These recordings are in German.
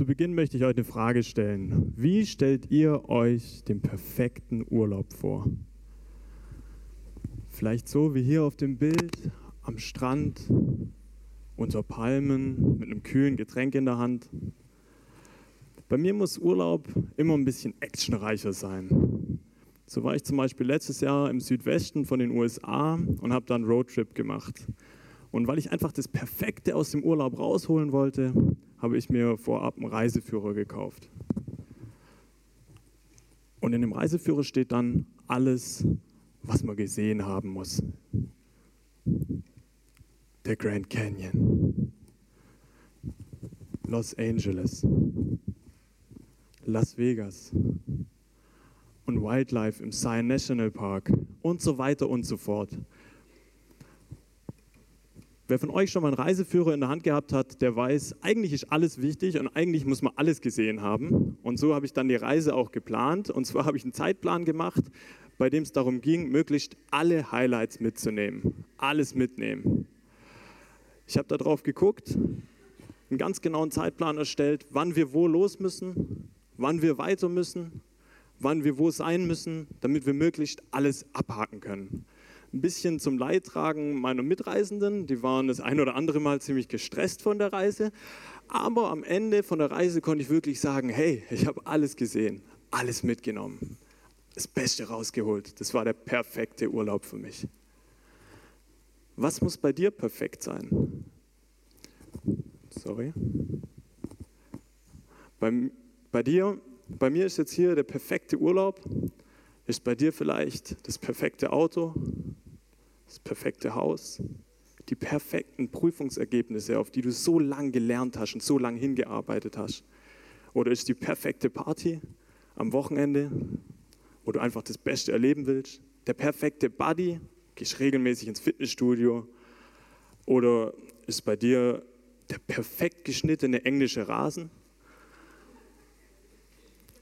Zu Beginn möchte ich euch eine Frage stellen. Wie stellt ihr euch den perfekten Urlaub vor? Vielleicht so wie hier auf dem Bild am Strand, unter Palmen, mit einem kühlen Getränk in der Hand. Bei mir muss Urlaub immer ein bisschen actionreicher sein. So war ich zum Beispiel letztes Jahr im Südwesten von den USA und habe dann Roadtrip gemacht. Und weil ich einfach das Perfekte aus dem Urlaub rausholen wollte, habe ich mir vorab einen Reiseführer gekauft. Und in dem Reiseführer steht dann alles, was man gesehen haben muss. Der Grand Canyon, Los Angeles, Las Vegas und Wildlife im Zion National Park und so weiter und so fort. Wer von euch schon mal einen Reiseführer in der Hand gehabt hat, der weiß, eigentlich ist alles wichtig und eigentlich muss man alles gesehen haben. Und so habe ich dann die Reise auch geplant. Und zwar habe ich einen Zeitplan gemacht, bei dem es darum ging, möglichst alle Highlights mitzunehmen. Alles mitnehmen. Ich habe darauf geguckt, einen ganz genauen Zeitplan erstellt, wann wir wo los müssen, wann wir weiter müssen, wann wir wo sein müssen, damit wir möglichst alles abhaken können ein bisschen zum Leidtragen meiner Mitreisenden. Die waren das ein oder andere Mal ziemlich gestresst von der Reise. Aber am Ende von der Reise konnte ich wirklich sagen, hey, ich habe alles gesehen, alles mitgenommen, das Beste rausgeholt. Das war der perfekte Urlaub für mich. Was muss bei dir perfekt sein? Sorry. Bei, bei dir, bei mir ist jetzt hier der perfekte Urlaub. Ist bei dir vielleicht das perfekte Auto, das perfekte Haus, die perfekten Prüfungsergebnisse, auf die du so lange gelernt hast und so lange hingearbeitet hast? Oder ist die perfekte Party am Wochenende, wo du einfach das Beste erleben willst? Der perfekte Buddy, gehst regelmäßig ins Fitnessstudio? Oder ist bei dir der perfekt geschnittene englische Rasen?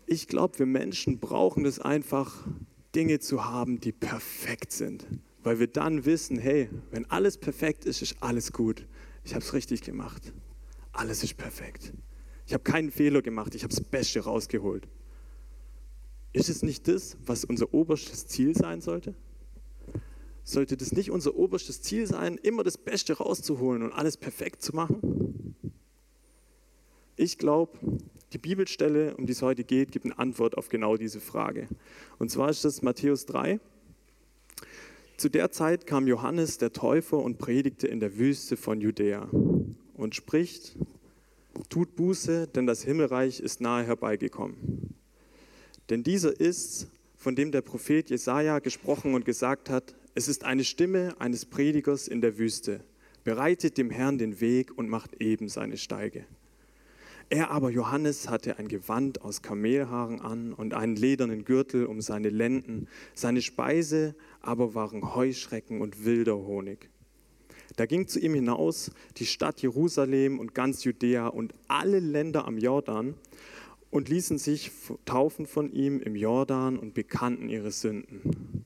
Ich glaube, wir Menschen brauchen es einfach, Dinge zu haben, die perfekt sind weil wir dann wissen, hey, wenn alles perfekt ist, ist alles gut. Ich habe es richtig gemacht. Alles ist perfekt. Ich habe keinen Fehler gemacht, ich habe das Beste rausgeholt. Ist es nicht das, was unser oberstes Ziel sein sollte? Sollte das nicht unser oberstes Ziel sein, immer das Beste rauszuholen und alles perfekt zu machen? Ich glaube, die Bibelstelle, um die es heute geht, gibt eine Antwort auf genau diese Frage. Und zwar ist das Matthäus 3, zu der Zeit kam Johannes der Täufer und predigte in der Wüste von Judäa und spricht, tut Buße, denn das Himmelreich ist nahe herbeigekommen. Denn dieser ist, von dem der Prophet Jesaja gesprochen und gesagt hat, es ist eine Stimme eines Predigers in der Wüste. Bereitet dem Herrn den Weg und macht eben seine Steige. Er aber, Johannes, hatte ein Gewand aus Kamelhaaren an und einen ledernen Gürtel um seine Lenden. Seine Speise aber waren Heuschrecken und wilder Honig. Da ging zu ihm hinaus die Stadt Jerusalem und ganz Judäa und alle Länder am Jordan und ließen sich taufen von ihm im Jordan und bekannten ihre Sünden.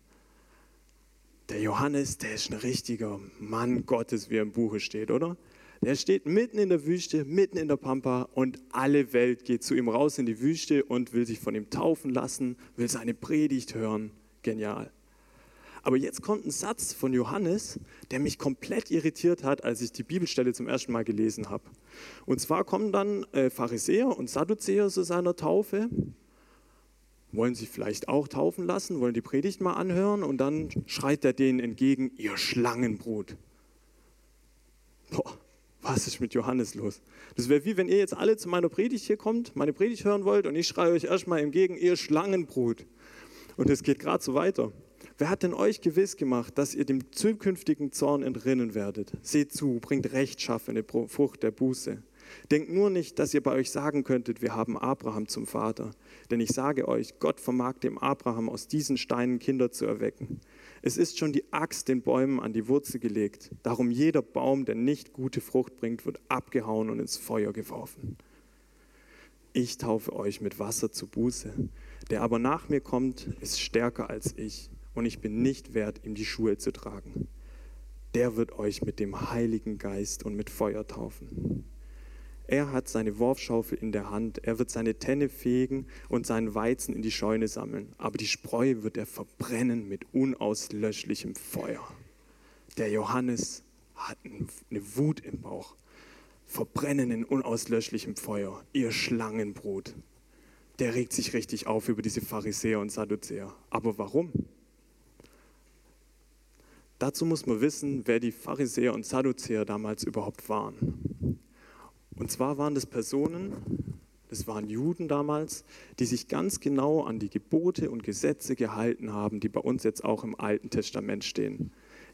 Der Johannes, der ist ein richtiger Mann Gottes, wie er im Buche steht, oder? Der steht mitten in der Wüste, mitten in der Pampa und alle Welt geht zu ihm raus in die Wüste und will sich von ihm taufen lassen, will seine Predigt hören. Genial. Aber jetzt kommt ein Satz von Johannes, der mich komplett irritiert hat, als ich die Bibelstelle zum ersten Mal gelesen habe. Und zwar kommen dann äh, Pharisäer und Sadduzäer zu seiner Taufe, wollen sich vielleicht auch taufen lassen, wollen die Predigt mal anhören und dann schreit er denen entgegen, ihr Schlangenbrut. Was ist mit Johannes los? Das wäre wie wenn ihr jetzt alle zu meiner Predigt hier kommt, meine Predigt hören wollt und ich schreie euch erstmal entgegen, ihr Schlangenbrut. Und es geht gerade so weiter. Wer hat denn euch gewiss gemacht, dass ihr dem zukünftigen Zorn entrinnen werdet? Seht zu, bringt rechtschaffene Frucht der Buße. Denkt nur nicht, dass ihr bei euch sagen könntet, wir haben Abraham zum Vater. Denn ich sage euch, Gott vermag dem Abraham aus diesen Steinen Kinder zu erwecken. Es ist schon die Axt den Bäumen an die Wurzel gelegt. Darum jeder Baum, der nicht gute Frucht bringt, wird abgehauen und ins Feuer geworfen. Ich taufe euch mit Wasser zu Buße. Der aber nach mir kommt, ist stärker als ich, und ich bin nicht wert, ihm die Schuhe zu tragen. Der wird euch mit dem Heiligen Geist und mit Feuer taufen. Er hat seine Worfschaufel in der Hand, er wird seine Tenne fegen und seinen Weizen in die Scheune sammeln, aber die Spreu wird er verbrennen mit unauslöschlichem Feuer. Der Johannes hat eine Wut im Bauch. Verbrennen in unauslöschlichem Feuer, ihr Schlangenbrut. Der regt sich richtig auf über diese Pharisäer und Sadduzäer. Aber warum? Dazu muss man wissen, wer die Pharisäer und Sadduzäer damals überhaupt waren. Und zwar waren das Personen, das waren Juden damals, die sich ganz genau an die Gebote und Gesetze gehalten haben, die bei uns jetzt auch im Alten Testament stehen.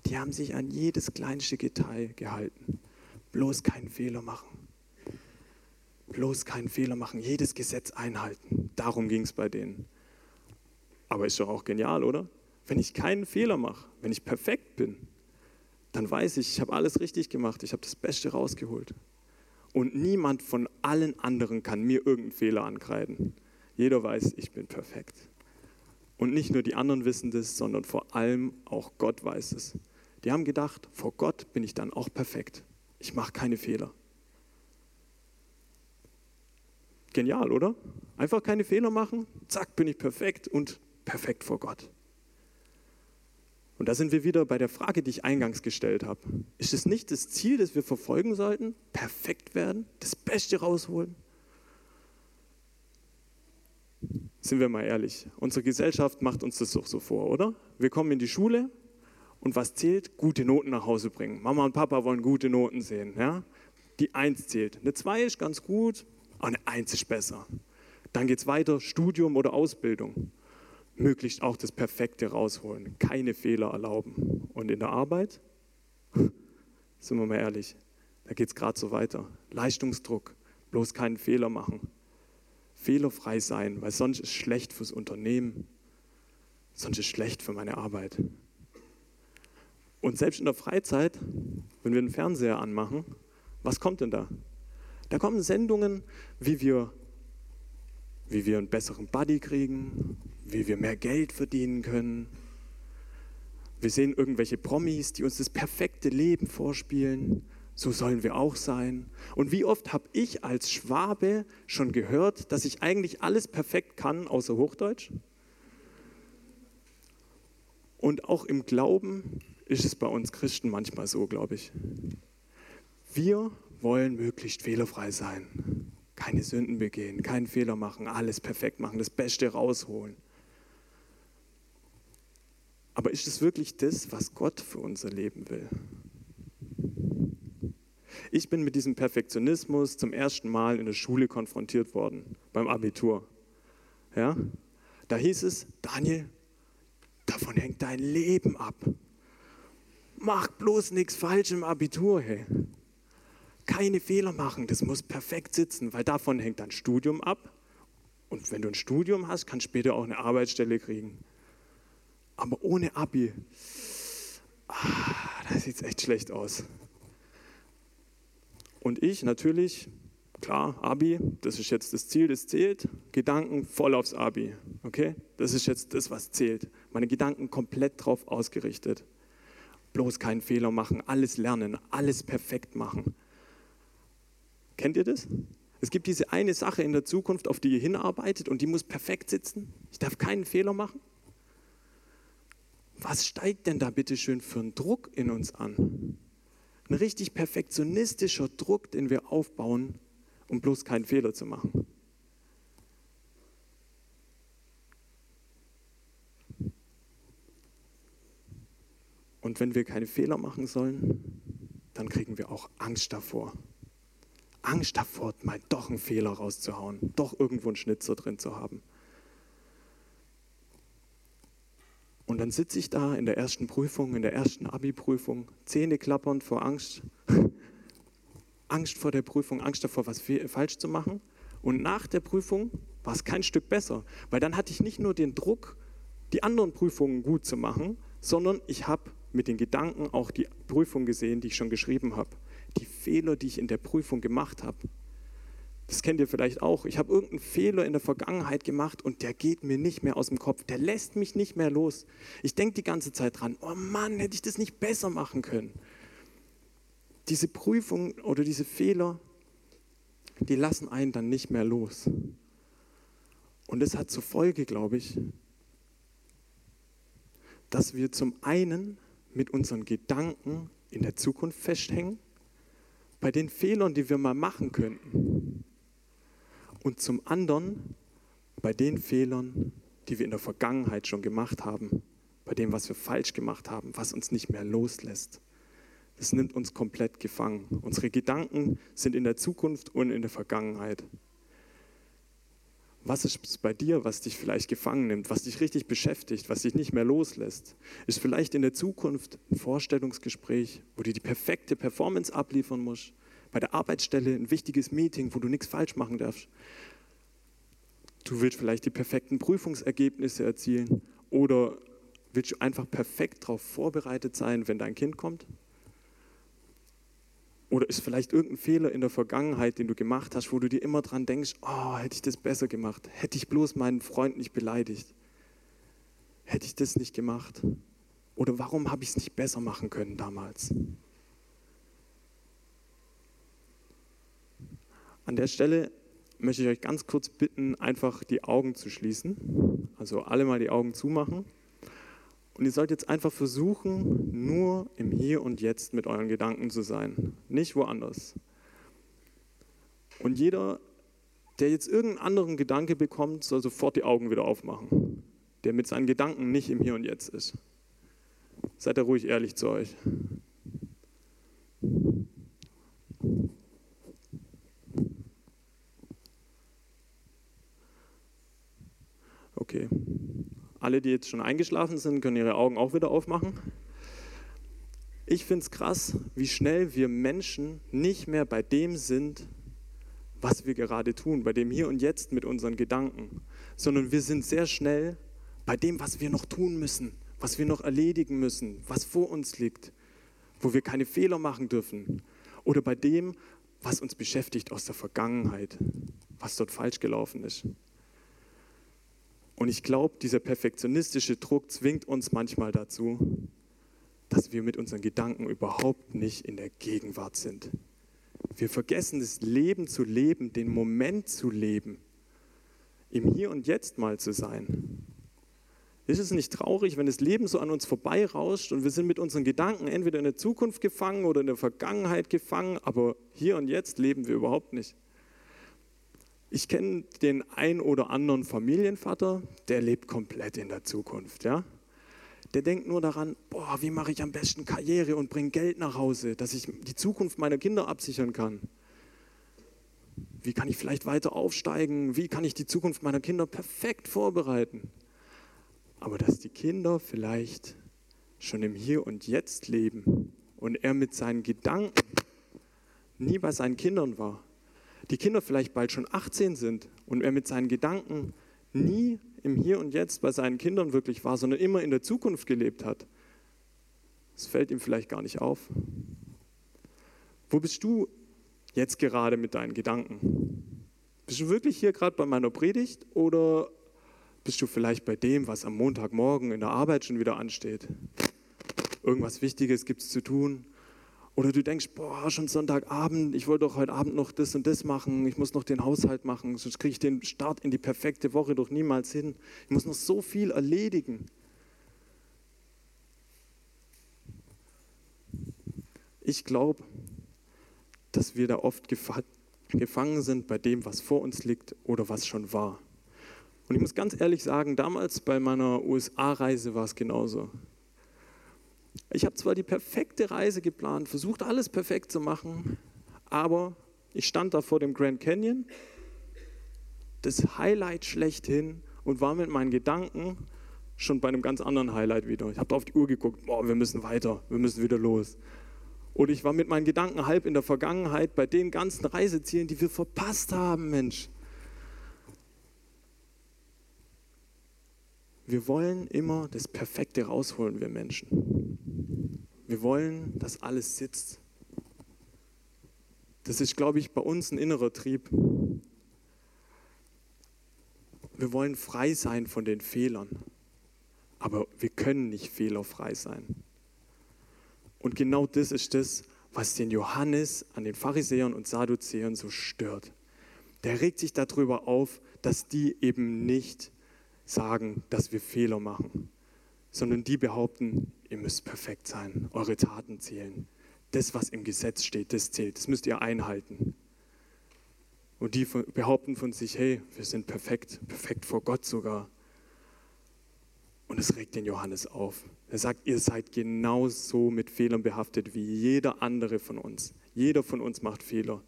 Die haben sich an jedes kleinste Detail gehalten. Bloß keinen Fehler machen. Bloß keinen Fehler machen, jedes Gesetz einhalten. Darum ging es bei denen. Aber ist doch auch genial, oder? Wenn ich keinen Fehler mache, wenn ich perfekt bin, dann weiß ich, ich habe alles richtig gemacht, ich habe das Beste rausgeholt. Und niemand von allen anderen kann mir irgendeinen Fehler ankreiden. Jeder weiß, ich bin perfekt. Und nicht nur die anderen wissen das, sondern vor allem auch Gott weiß es. Die haben gedacht, vor Gott bin ich dann auch perfekt. Ich mache keine Fehler. Genial, oder? Einfach keine Fehler machen, zack, bin ich perfekt und perfekt vor Gott. Und da sind wir wieder bei der Frage, die ich eingangs gestellt habe. Ist es nicht das Ziel, das wir verfolgen sollten? Perfekt werden, das Beste rausholen? Sind wir mal ehrlich, unsere Gesellschaft macht uns das doch so vor, oder? Wir kommen in die Schule und was zählt? Gute Noten nach Hause bringen. Mama und Papa wollen gute Noten sehen. Ja? Die Eins zählt. Eine Zwei ist ganz gut, aber eine Eins ist besser. Dann geht es weiter, Studium oder Ausbildung möglichst auch das Perfekte rausholen, keine Fehler erlauben. Und in der Arbeit, sind wir mal ehrlich, da geht es gerade so weiter. Leistungsdruck, bloß keinen Fehler machen. Fehlerfrei sein, weil sonst ist es schlecht fürs Unternehmen, sonst ist es schlecht für meine Arbeit. Und selbst in der Freizeit, wenn wir den Fernseher anmachen, was kommt denn da? Da kommen Sendungen, wie wir, wie wir einen besseren Buddy kriegen, wie wir mehr Geld verdienen können. Wir sehen irgendwelche Promis, die uns das perfekte Leben vorspielen. So sollen wir auch sein. Und wie oft habe ich als Schwabe schon gehört, dass ich eigentlich alles perfekt kann, außer Hochdeutsch? Und auch im Glauben ist es bei uns Christen manchmal so, glaube ich. Wir wollen möglichst fehlerfrei sein, keine Sünden begehen, keinen Fehler machen, alles perfekt machen, das Beste rausholen. Aber ist es wirklich das, was Gott für unser Leben will? Ich bin mit diesem Perfektionismus zum ersten Mal in der Schule konfrontiert worden, beim Abitur. Ja? Da hieß es, Daniel, davon hängt dein Leben ab. Mach bloß nichts falsch im Abitur, hey. Keine Fehler machen, das muss perfekt sitzen, weil davon hängt dein Studium ab. Und wenn du ein Studium hast, kannst du später auch eine Arbeitsstelle kriegen. Aber ohne Abi, ah, da sieht es echt schlecht aus. Und ich natürlich, klar, Abi, das ist jetzt das Ziel, das zählt. Gedanken voll aufs Abi. Okay? Das ist jetzt das, was zählt. Meine Gedanken komplett drauf ausgerichtet. Bloß keinen Fehler machen, alles lernen, alles perfekt machen. Kennt ihr das? Es gibt diese eine Sache in der Zukunft, auf die ihr hinarbeitet und die muss perfekt sitzen. Ich darf keinen Fehler machen was steigt denn da bitte schön für ein Druck in uns an? Ein richtig perfektionistischer Druck, den wir aufbauen, um bloß keinen Fehler zu machen. Und wenn wir keine Fehler machen sollen, dann kriegen wir auch Angst davor. Angst davor, mal doch einen Fehler rauszuhauen, doch irgendwo einen Schnitzer drin zu haben. Und dann sitze ich da in der ersten Prüfung, in der ersten Abi-Prüfung, Zähne klappernd vor Angst. Angst vor der Prüfung, Angst davor, was falsch zu machen. Und nach der Prüfung war es kein Stück besser, weil dann hatte ich nicht nur den Druck, die anderen Prüfungen gut zu machen, sondern ich habe mit den Gedanken auch die Prüfung gesehen, die ich schon geschrieben habe. Die Fehler, die ich in der Prüfung gemacht habe. Das kennt ihr vielleicht auch. Ich habe irgendeinen Fehler in der Vergangenheit gemacht und der geht mir nicht mehr aus dem Kopf. Der lässt mich nicht mehr los. Ich denke die ganze Zeit dran, oh Mann, hätte ich das nicht besser machen können. Diese Prüfung oder diese Fehler, die lassen einen dann nicht mehr los. Und es hat zur Folge, glaube ich, dass wir zum einen mit unseren Gedanken in der Zukunft festhängen, bei den Fehlern, die wir mal machen könnten. Und zum anderen bei den Fehlern, die wir in der Vergangenheit schon gemacht haben, bei dem, was wir falsch gemacht haben, was uns nicht mehr loslässt. Das nimmt uns komplett gefangen. Unsere Gedanken sind in der Zukunft und in der Vergangenheit. Was ist bei dir, was dich vielleicht gefangen nimmt, was dich richtig beschäftigt, was dich nicht mehr loslässt? Ist vielleicht in der Zukunft ein Vorstellungsgespräch, wo du die perfekte Performance abliefern musst? Bei der Arbeitsstelle ein wichtiges Meeting, wo du nichts falsch machen darfst? Du willst vielleicht die perfekten Prüfungsergebnisse erzielen oder willst du einfach perfekt darauf vorbereitet sein, wenn dein Kind kommt? Oder ist vielleicht irgendein Fehler in der Vergangenheit, den du gemacht hast, wo du dir immer dran denkst, oh, hätte ich das besser gemacht, hätte ich bloß meinen Freund nicht beleidigt, hätte ich das nicht gemacht? Oder warum habe ich es nicht besser machen können damals? An der Stelle möchte ich euch ganz kurz bitten, einfach die Augen zu schließen. Also alle mal die Augen zumachen. Und ihr sollt jetzt einfach versuchen, nur im Hier und Jetzt mit euren Gedanken zu sein, nicht woanders. Und jeder, der jetzt irgendeinen anderen Gedanke bekommt, soll sofort die Augen wieder aufmachen, der mit seinen Gedanken nicht im Hier und Jetzt ist. Seid da ruhig ehrlich zu euch. Okay. Alle, die jetzt schon eingeschlafen sind, können ihre Augen auch wieder aufmachen. Ich finde es krass, wie schnell wir Menschen nicht mehr bei dem sind, was wir gerade tun, bei dem Hier und Jetzt mit unseren Gedanken, sondern wir sind sehr schnell bei dem, was wir noch tun müssen, was wir noch erledigen müssen, was vor uns liegt, wo wir keine Fehler machen dürfen oder bei dem, was uns beschäftigt aus der Vergangenheit, was dort falsch gelaufen ist. Und ich glaube, dieser perfektionistische Druck zwingt uns manchmal dazu, dass wir mit unseren Gedanken überhaupt nicht in der Gegenwart sind. Wir vergessen das Leben zu leben, den Moment zu leben, im Hier und Jetzt mal zu sein. Ist es nicht traurig, wenn das Leben so an uns vorbeirauscht und wir sind mit unseren Gedanken entweder in der Zukunft gefangen oder in der Vergangenheit gefangen, aber hier und jetzt leben wir überhaupt nicht? Ich kenne den ein oder anderen Familienvater, der lebt komplett in der Zukunft. Ja? Der denkt nur daran, boah, wie mache ich am besten Karriere und bringe Geld nach Hause, dass ich die Zukunft meiner Kinder absichern kann. Wie kann ich vielleicht weiter aufsteigen? Wie kann ich die Zukunft meiner Kinder perfekt vorbereiten? Aber dass die Kinder vielleicht schon im Hier und Jetzt leben und er mit seinen Gedanken nie bei seinen Kindern war, die Kinder vielleicht bald schon 18 sind und er mit seinen Gedanken nie im Hier und Jetzt bei seinen Kindern wirklich war, sondern immer in der Zukunft gelebt hat, das fällt ihm vielleicht gar nicht auf. Wo bist du jetzt gerade mit deinen Gedanken? Bist du wirklich hier gerade bei meiner Predigt oder bist du vielleicht bei dem, was am Montagmorgen in der Arbeit schon wieder ansteht? Irgendwas Wichtiges gibt es zu tun oder du denkst, boah, schon Sonntagabend, ich wollte doch heute Abend noch das und das machen, ich muss noch den Haushalt machen, sonst kriege ich den Start in die perfekte Woche doch niemals hin. Ich muss noch so viel erledigen. Ich glaube, dass wir da oft gefangen sind bei dem, was vor uns liegt oder was schon war. Und ich muss ganz ehrlich sagen, damals bei meiner USA-Reise war es genauso. Ich habe zwar die perfekte Reise geplant, versucht alles perfekt zu machen, aber ich stand da vor dem Grand Canyon, das Highlight schlechthin und war mit meinen Gedanken schon bei einem ganz anderen Highlight wieder. Ich habe auf die Uhr geguckt, boah, wir müssen weiter, wir müssen wieder los. Und ich war mit meinen Gedanken halb in der Vergangenheit bei den ganzen Reisezielen, die wir verpasst haben, Mensch. Wir wollen immer das Perfekte rausholen, wir Menschen. Wir wollen, dass alles sitzt. Das ist, glaube ich, bei uns ein innerer Trieb. Wir wollen frei sein von den Fehlern, aber wir können nicht fehlerfrei sein. Und genau das ist das, was den Johannes an den Pharisäern und Sadduzäern so stört. der regt sich darüber auf, dass die eben nicht sagen, dass wir Fehler machen, sondern die behaupten, ihr müsst perfekt sein, eure Taten zählen. Das, was im Gesetz steht, das zählt, das müsst ihr einhalten. Und die behaupten von sich, hey, wir sind perfekt, perfekt vor Gott sogar. Und es regt den Johannes auf. Er sagt, ihr seid genauso mit Fehlern behaftet wie jeder andere von uns. Jeder von uns macht Fehler.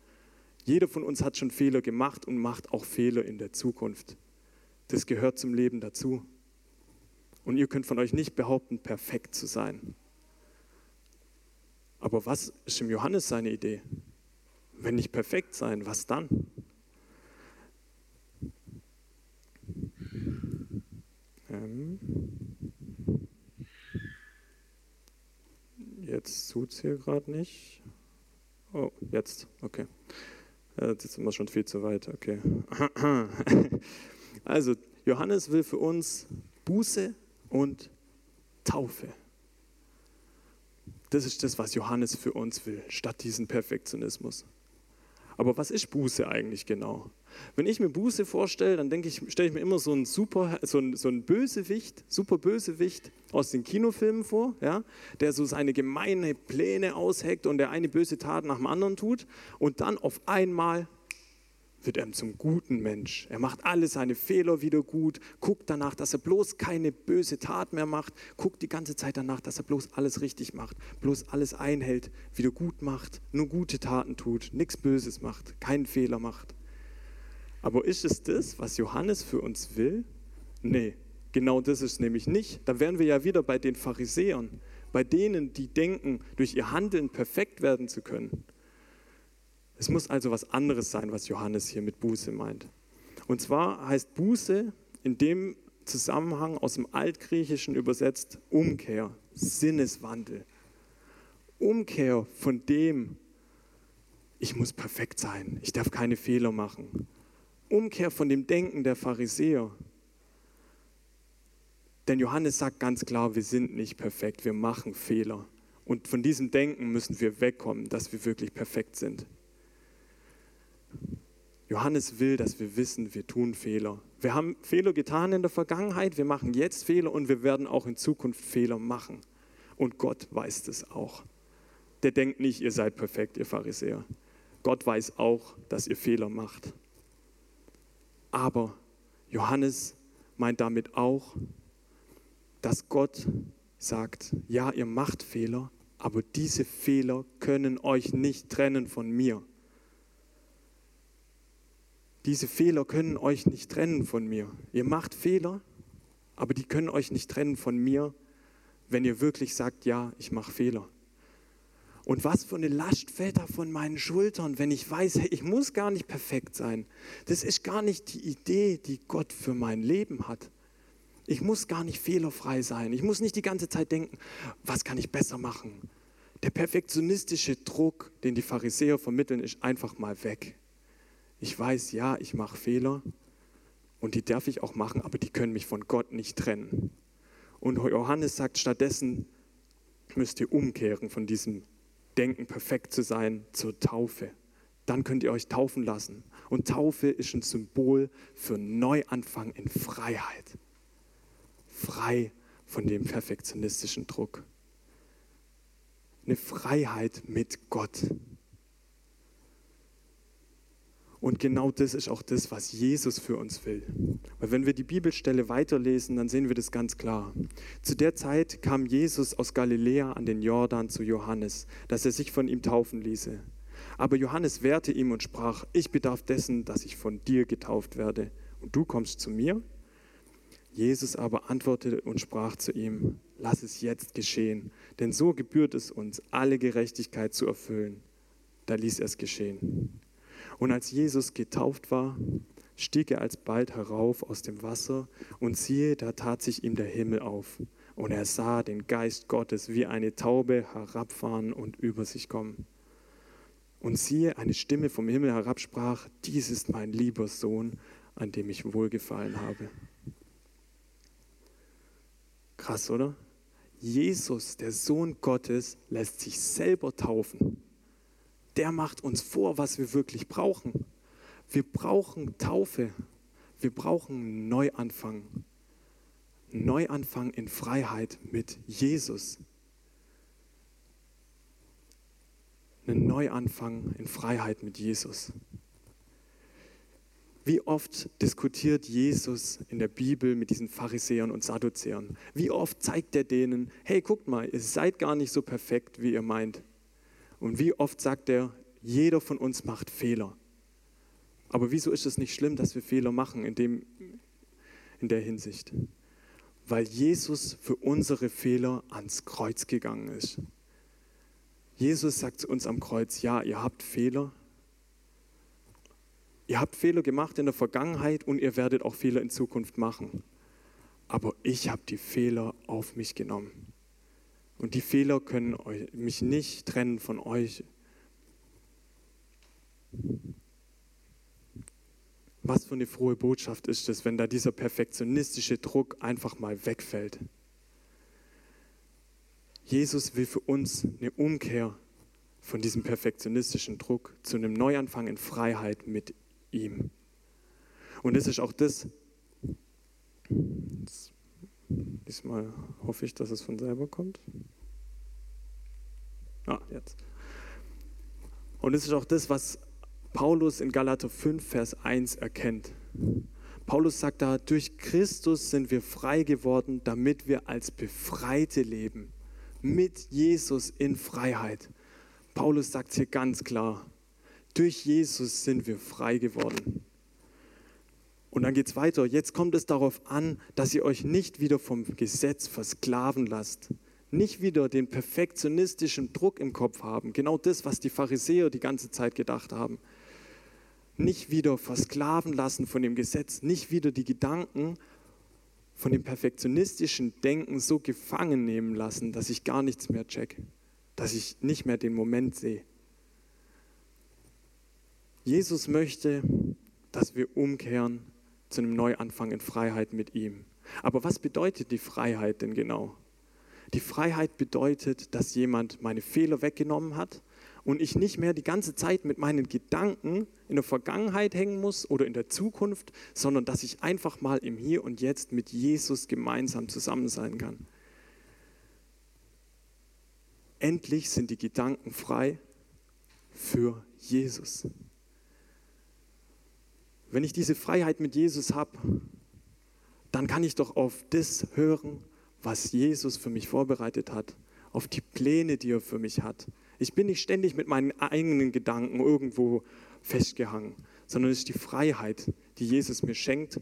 Jeder von uns hat schon Fehler gemacht und macht auch Fehler in der Zukunft. Das gehört zum Leben dazu. Und ihr könnt von euch nicht behaupten, perfekt zu sein. Aber was ist im Johannes seine Idee? Wenn nicht perfekt sein, was dann? Ähm jetzt tut es hier gerade nicht. Oh, jetzt, okay. Jetzt sind wir schon viel zu weit, okay. Also, Johannes will für uns Buße und Taufe. Das ist das, was Johannes für uns will, statt diesen Perfektionismus. Aber was ist Buße eigentlich genau? Wenn ich mir Buße vorstelle, dann denke ich, stelle ich mir immer so einen super, so einen, so einen Bösewicht, super Bösewicht aus den Kinofilmen vor, ja, der so seine gemeine Pläne ausheckt und der eine böse Tat nach dem anderen tut und dann auf einmal wird er zum guten Mensch. Er macht alle seine Fehler wieder gut, guckt danach, dass er bloß keine böse Tat mehr macht, guckt die ganze Zeit danach, dass er bloß alles richtig macht, bloß alles einhält, wieder gut macht, nur gute Taten tut, nichts Böses macht, keinen Fehler macht. Aber ist es das, was Johannes für uns will? Nee, genau das ist nämlich nicht. Da wären wir ja wieder bei den Pharisäern, bei denen, die denken, durch ihr Handeln perfekt werden zu können. Es muss also was anderes sein, was Johannes hier mit Buße meint. Und zwar heißt Buße in dem Zusammenhang aus dem Altgriechischen übersetzt Umkehr, Sinneswandel. Umkehr von dem, ich muss perfekt sein, ich darf keine Fehler machen. Umkehr von dem Denken der Pharisäer. Denn Johannes sagt ganz klar, wir sind nicht perfekt, wir machen Fehler. Und von diesem Denken müssen wir wegkommen, dass wir wirklich perfekt sind. Johannes will, dass wir wissen, wir tun Fehler. Wir haben Fehler getan in der Vergangenheit, wir machen jetzt Fehler und wir werden auch in Zukunft Fehler machen. Und Gott weiß das auch. Der denkt nicht, ihr seid perfekt, ihr Pharisäer. Gott weiß auch, dass ihr Fehler macht. Aber Johannes meint damit auch, dass Gott sagt, ja, ihr macht Fehler, aber diese Fehler können euch nicht trennen von mir. Diese Fehler können euch nicht trennen von mir. Ihr macht Fehler, aber die können euch nicht trennen von mir, wenn ihr wirklich sagt, ja, ich mache Fehler. Und was für eine Last fällt da von meinen Schultern, wenn ich weiß, hey, ich muss gar nicht perfekt sein. Das ist gar nicht die Idee, die Gott für mein Leben hat. Ich muss gar nicht fehlerfrei sein. Ich muss nicht die ganze Zeit denken, was kann ich besser machen. Der perfektionistische Druck, den die Pharisäer vermitteln, ist einfach mal weg. Ich weiß, ja, ich mache Fehler und die darf ich auch machen, aber die können mich von Gott nicht trennen. Und Johannes sagt stattdessen, müsst ihr umkehren von diesem Denken, perfekt zu sein, zur Taufe. Dann könnt ihr euch taufen lassen. Und Taufe ist ein Symbol für Neuanfang in Freiheit. Frei von dem perfektionistischen Druck. Eine Freiheit mit Gott. Und genau das ist auch das, was Jesus für uns will. Weil wenn wir die Bibelstelle weiterlesen, dann sehen wir das ganz klar. Zu der Zeit kam Jesus aus Galiläa an den Jordan zu Johannes, dass er sich von ihm taufen ließe. Aber Johannes wehrte ihm und sprach, ich bedarf dessen, dass ich von dir getauft werde. Und du kommst zu mir? Jesus aber antwortete und sprach zu ihm, lass es jetzt geschehen, denn so gebührt es uns, alle Gerechtigkeit zu erfüllen. Da ließ er es geschehen. Und als Jesus getauft war, stieg er alsbald herauf aus dem Wasser und siehe, da tat sich ihm der Himmel auf. Und er sah den Geist Gottes wie eine Taube herabfahren und über sich kommen. Und siehe, eine Stimme vom Himmel herabsprach, dies ist mein lieber Sohn, an dem ich wohlgefallen habe. Krass, oder? Jesus, der Sohn Gottes, lässt sich selber taufen der macht uns vor, was wir wirklich brauchen. Wir brauchen Taufe. Wir brauchen Neuanfang. Neuanfang in Freiheit mit Jesus. Einen Neuanfang in Freiheit mit Jesus. Wie oft diskutiert Jesus in der Bibel mit diesen Pharisäern und Sadduzäern? Wie oft zeigt er denen, hey, guckt mal, ihr seid gar nicht so perfekt, wie ihr meint. Und wie oft sagt er, jeder von uns macht Fehler. Aber wieso ist es nicht schlimm, dass wir Fehler machen in, dem, in der Hinsicht? Weil Jesus für unsere Fehler ans Kreuz gegangen ist. Jesus sagt zu uns am Kreuz, ja, ihr habt Fehler, Ihr habt Fehler gemacht in der Vergangenheit und ihr werdet auch Fehler in Zukunft machen. Aber ich habe die Fehler auf mich genommen. Und die Fehler können mich nicht trennen von euch. Was für eine frohe Botschaft ist es, wenn da dieser perfektionistische Druck einfach mal wegfällt. Jesus will für uns eine Umkehr von diesem perfektionistischen Druck zu einem Neuanfang in Freiheit mit ihm. Und das ist auch das, diesmal hoffe ich, dass es von selber kommt. Ah, jetzt. Und es ist auch das, was Paulus in Galater 5, Vers 1 erkennt. Paulus sagt da, durch Christus sind wir frei geworden, damit wir als Befreite leben. Mit Jesus in Freiheit. Paulus sagt hier ganz klar, durch Jesus sind wir frei geworden. Und dann geht es weiter. Jetzt kommt es darauf an, dass ihr euch nicht wieder vom Gesetz versklaven lasst. Nicht wieder den perfektionistischen Druck im Kopf haben. Genau das, was die Pharisäer die ganze Zeit gedacht haben. Nicht wieder versklaven lassen von dem Gesetz. Nicht wieder die Gedanken von dem perfektionistischen Denken so gefangen nehmen lassen, dass ich gar nichts mehr check. Dass ich nicht mehr den Moment sehe. Jesus möchte, dass wir umkehren zu einem Neuanfang in Freiheit mit ihm. Aber was bedeutet die Freiheit denn genau? Die Freiheit bedeutet, dass jemand meine Fehler weggenommen hat und ich nicht mehr die ganze Zeit mit meinen Gedanken in der Vergangenheit hängen muss oder in der Zukunft, sondern dass ich einfach mal im Hier und Jetzt mit Jesus gemeinsam zusammen sein kann. Endlich sind die Gedanken frei für Jesus. Wenn ich diese Freiheit mit Jesus habe, dann kann ich doch auf das hören, was Jesus für mich vorbereitet hat, auf die Pläne, die er für mich hat. Ich bin nicht ständig mit meinen eigenen Gedanken irgendwo festgehangen, sondern es ist die Freiheit, die Jesus mir schenkt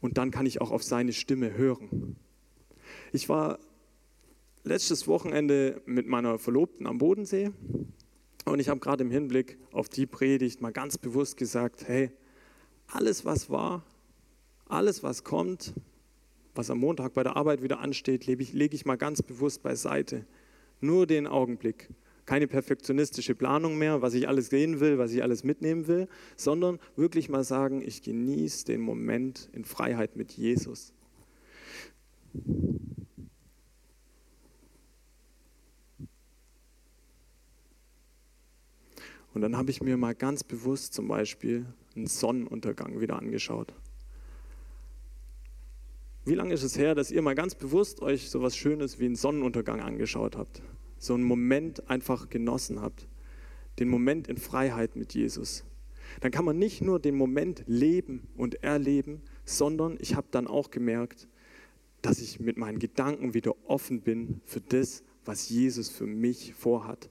und dann kann ich auch auf seine Stimme hören. Ich war letztes Wochenende mit meiner Verlobten am Bodensee und ich habe gerade im Hinblick auf die Predigt mal ganz bewusst gesagt, hey, alles, was war, alles, was kommt, was am Montag bei der Arbeit wieder ansteht, lege ich, lege ich mal ganz bewusst beiseite. Nur den Augenblick. Keine perfektionistische Planung mehr, was ich alles sehen will, was ich alles mitnehmen will, sondern wirklich mal sagen, ich genieße den Moment in Freiheit mit Jesus. Und dann habe ich mir mal ganz bewusst zum Beispiel einen Sonnenuntergang wieder angeschaut. Wie lange ist es her, dass ihr mal ganz bewusst euch so was Schönes wie einen Sonnenuntergang angeschaut habt? So einen Moment einfach genossen habt. Den Moment in Freiheit mit Jesus. Dann kann man nicht nur den Moment leben und erleben, sondern ich habe dann auch gemerkt, dass ich mit meinen Gedanken wieder offen bin für das, was Jesus für mich vorhat.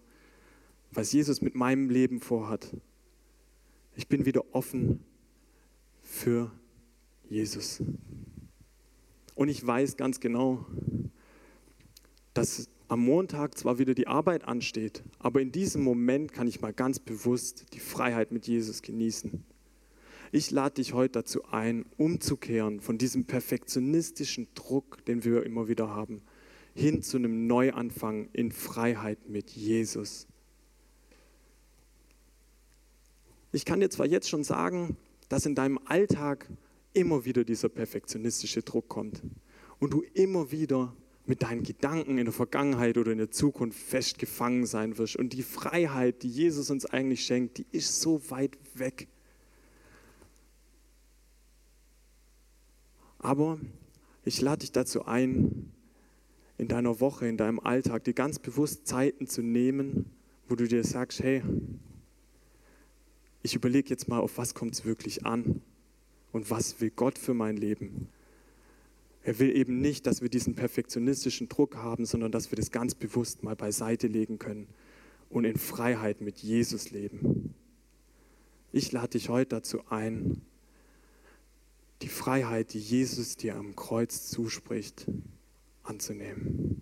Was Jesus mit meinem Leben vorhat. Ich bin wieder offen für Jesus. Und ich weiß ganz genau, dass am Montag zwar wieder die Arbeit ansteht, aber in diesem Moment kann ich mal ganz bewusst die Freiheit mit Jesus genießen. Ich lade dich heute dazu ein, umzukehren von diesem perfektionistischen Druck, den wir immer wieder haben, hin zu einem Neuanfang in Freiheit mit Jesus. Ich kann dir zwar jetzt schon sagen, dass in deinem Alltag immer wieder dieser perfektionistische Druck kommt und du immer wieder mit deinen Gedanken in der Vergangenheit oder in der Zukunft festgefangen sein wirst. Und die Freiheit, die Jesus uns eigentlich schenkt, die ist so weit weg. Aber ich lade dich dazu ein, in deiner Woche, in deinem Alltag, dir ganz bewusst Zeiten zu nehmen, wo du dir sagst, hey, ich überlege jetzt mal, auf was kommt es wirklich an und was will Gott für mein Leben. Er will eben nicht, dass wir diesen perfektionistischen Druck haben, sondern dass wir das ganz bewusst mal beiseite legen können und in Freiheit mit Jesus leben. Ich lade dich heute dazu ein, die Freiheit, die Jesus dir am Kreuz zuspricht, anzunehmen.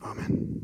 Amen.